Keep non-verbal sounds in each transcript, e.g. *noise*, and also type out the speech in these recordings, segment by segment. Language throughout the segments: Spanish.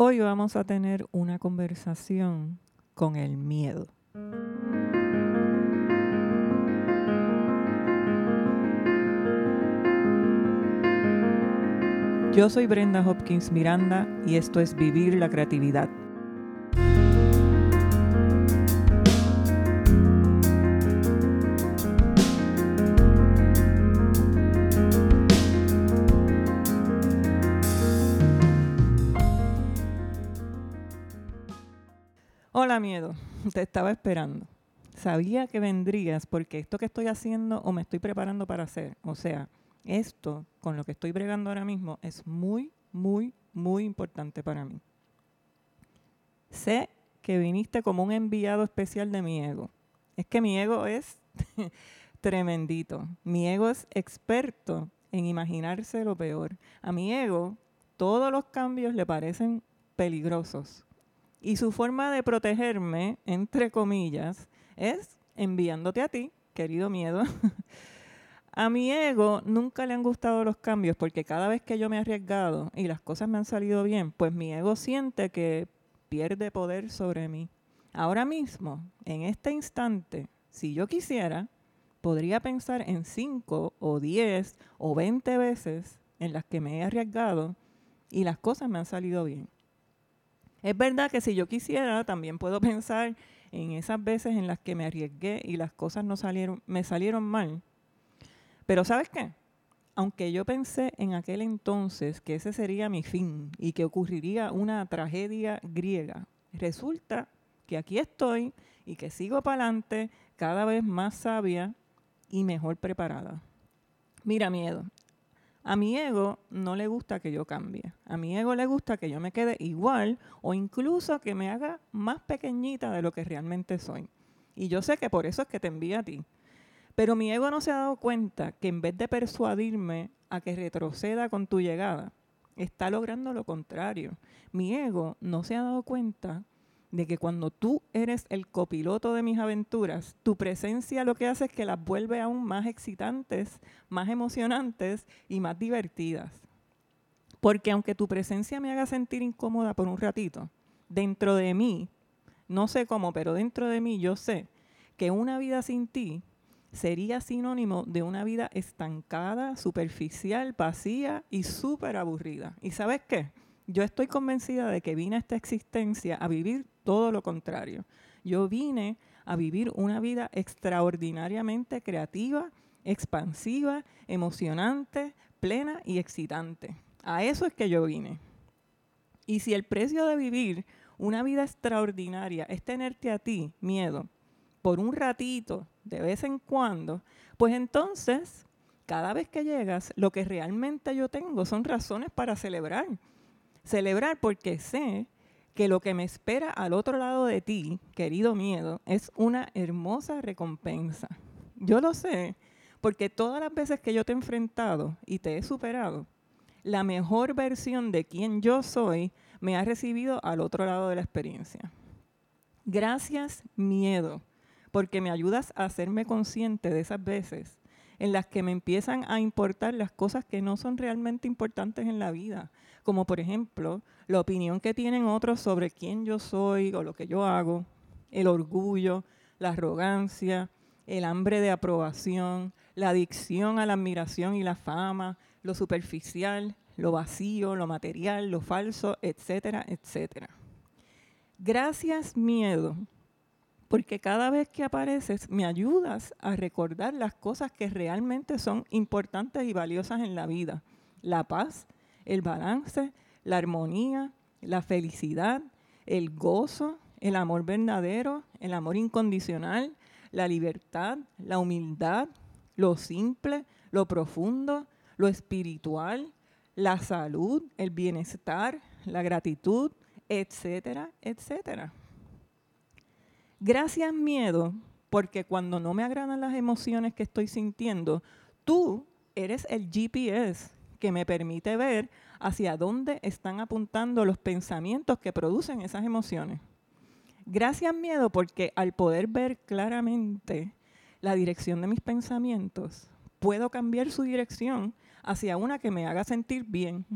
Hoy vamos a tener una conversación con el miedo. Yo soy Brenda Hopkins Miranda y esto es Vivir la Creatividad. Hola miedo, *laughs* te estaba esperando. Sabía que vendrías porque esto que estoy haciendo o me estoy preparando para hacer, o sea, esto con lo que estoy bregando ahora mismo es muy, muy, muy importante para mí. Sé que viniste como un enviado especial de mi ego. Es que mi ego es *laughs* tremendito. Mi ego es experto en imaginarse lo peor. A mi ego todos los cambios le parecen peligrosos. Y su forma de protegerme, entre comillas, es enviándote a ti, querido miedo. *laughs* a mi ego nunca le han gustado los cambios porque cada vez que yo me he arriesgado y las cosas me han salido bien, pues mi ego siente que pierde poder sobre mí. Ahora mismo, en este instante, si yo quisiera, podría pensar en 5 o 10 o 20 veces en las que me he arriesgado y las cosas me han salido bien. Es verdad que si yo quisiera, también puedo pensar en esas veces en las que me arriesgué y las cosas no salieron, me salieron mal. Pero ¿sabes qué? Aunque yo pensé en aquel entonces que ese sería mi fin y que ocurriría una tragedia griega, resulta que aquí estoy y que sigo para adelante cada vez más sabia y mejor preparada. Mira, miedo, a mi ego no le gusta que yo cambie. A mi ego le gusta que yo me quede igual o incluso que me haga más pequeñita de lo que realmente soy. Y yo sé que por eso es que te envía a ti. Pero mi ego no se ha dado cuenta que en vez de persuadirme a que retroceda con tu llegada, está logrando lo contrario. Mi ego no se ha dado cuenta de que cuando tú eres el copiloto de mis aventuras, tu presencia lo que hace es que las vuelve aún más excitantes, más emocionantes y más divertidas. Porque aunque tu presencia me haga sentir incómoda por un ratito, dentro de mí, no sé cómo, pero dentro de mí yo sé que una vida sin ti sería sinónimo de una vida estancada, superficial, vacía y súper aburrida. ¿Y sabes qué? Yo estoy convencida de que vine a esta existencia a vivir todo lo contrario. Yo vine a vivir una vida extraordinariamente creativa, expansiva, emocionante, plena y excitante. A eso es que yo vine. Y si el precio de vivir una vida extraordinaria es tenerte a ti, miedo, por un ratito, de vez en cuando, pues entonces, cada vez que llegas, lo que realmente yo tengo son razones para celebrar. Celebrar porque sé que lo que me espera al otro lado de ti, querido miedo, es una hermosa recompensa. Yo lo sé, porque todas las veces que yo te he enfrentado y te he superado, la mejor versión de quien yo soy me ha recibido al otro lado de la experiencia. Gracias, miedo, porque me ayudas a hacerme consciente de esas veces en las que me empiezan a importar las cosas que no son realmente importantes en la vida, como por ejemplo la opinión que tienen otros sobre quién yo soy o lo que yo hago, el orgullo, la arrogancia, el hambre de aprobación, la adicción a la admiración y la fama, lo superficial, lo vacío, lo material, lo falso, etcétera, etcétera. Gracias, miedo, porque cada vez que apareces me ayudas a recordar las cosas que realmente son importantes y valiosas en la vida. La paz, el balance, la armonía, la felicidad, el gozo, el amor verdadero, el amor incondicional, la libertad, la humildad, lo simple, lo profundo, lo espiritual, la salud, el bienestar, la gratitud, etcétera, etcétera. Gracias miedo, porque cuando no me agradan las emociones que estoy sintiendo, tú eres el GPS que me permite ver hacia dónde están apuntando los pensamientos que producen esas emociones. Gracias miedo porque al poder ver claramente la dirección de mis pensamientos, puedo cambiar su dirección hacia una que me haga sentir bien.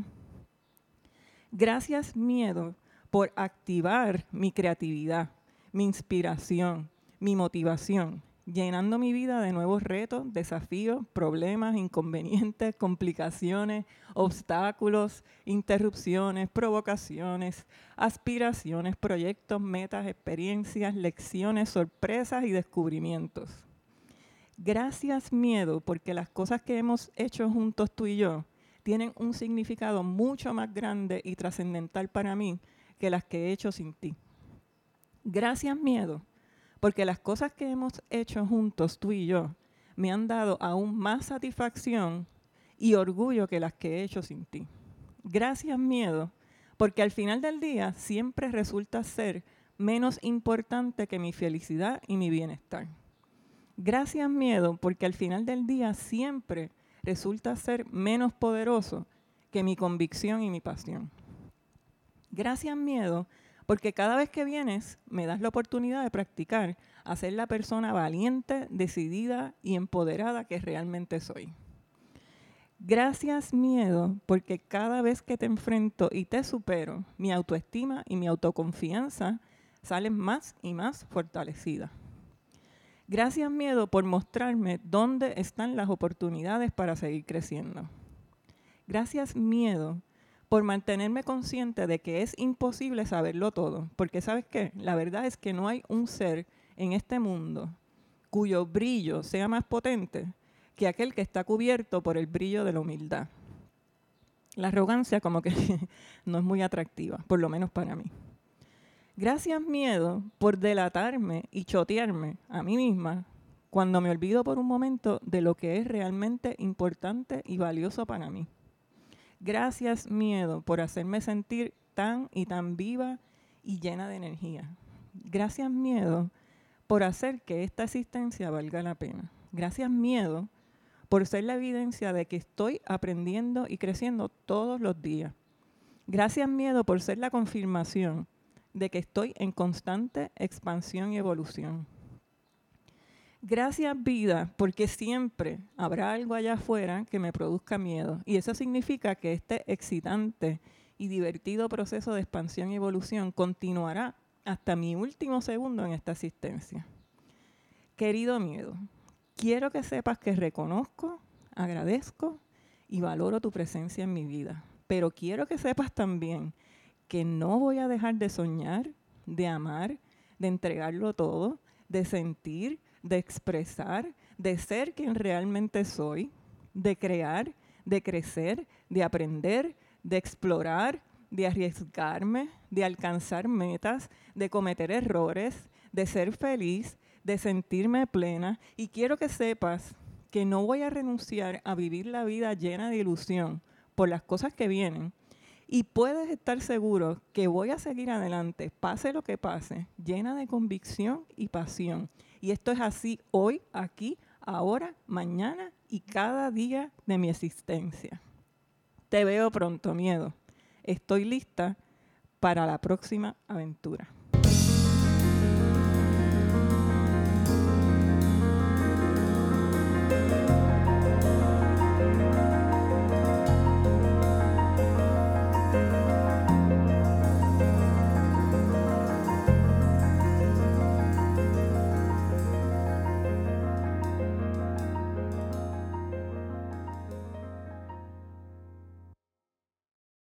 Gracias miedo por activar mi creatividad, mi inspiración, mi motivación, llenando mi vida de nuevos retos, desafíos, problemas, inconvenientes, *laughs* complicaciones, obstáculos, interrupciones, provocaciones, aspiraciones, proyectos, metas, experiencias, lecciones, sorpresas y descubrimientos. Gracias miedo, porque las cosas que hemos hecho juntos tú y yo tienen un significado mucho más grande y trascendental para mí que las que he hecho sin ti. Gracias miedo, porque las cosas que hemos hecho juntos, tú y yo, me han dado aún más satisfacción y orgullo que las que he hecho sin ti. Gracias miedo, porque al final del día siempre resulta ser menos importante que mi felicidad y mi bienestar. Gracias miedo, porque al final del día siempre resulta ser menos poderoso que mi convicción y mi pasión. Gracias miedo, cada vez que vienes me das la oportunidad de practicar a ser la persona valiente, decidida y empoderada que realmente soy. Gracias miedo, porque cada vez que te enfrento y te supero, mi autoestima y mi autoconfianza salen más y más fortalecidas. Gracias miedo por mostrarme dónde están las oportunidades para seguir creciendo. Gracias miedo por mantenerme consciente de que es imposible saberlo todo. Porque sabes qué, la verdad es que no hay un ser en este mundo cuyo brillo sea más potente que aquel que está cubierto por el brillo de la humildad. La arrogancia como que *laughs* no es muy atractiva, por lo menos para mí. Gracias miedo por delatarme y chotearme a mí misma cuando me olvido por un momento de lo que es realmente importante y valioso para mí. Gracias miedo por hacerme sentir tan y tan viva y llena de energía. Gracias miedo por hacer que esta existencia valga la pena. Gracias miedo por ser la evidencia de que estoy aprendiendo y creciendo todos los días. Gracias miedo por ser la confirmación de que estoy en constante expansión y evolución. Gracias vida, porque siempre habrá algo allá afuera que me produzca miedo. Y eso significa que este excitante y divertido proceso de expansión y evolución continuará hasta mi último segundo en esta existencia. Querido miedo, quiero que sepas que reconozco, agradezco y valoro tu presencia en mi vida. Pero quiero que sepas también que no voy a dejar de soñar, de amar, de entregarlo todo, de sentir, de expresar, de ser quien realmente soy, de crear, de crecer, de aprender, de explorar, de arriesgarme, de alcanzar metas, de cometer errores, de ser feliz, de sentirme plena. Y quiero que sepas que no voy a renunciar a vivir la vida llena de ilusión por las cosas que vienen. Y puedes estar seguro que voy a seguir adelante, pase lo que pase, llena de convicción y pasión. Y esto es así hoy, aquí, ahora, mañana y cada día de mi existencia. Te veo pronto, miedo. Estoy lista para la próxima aventura.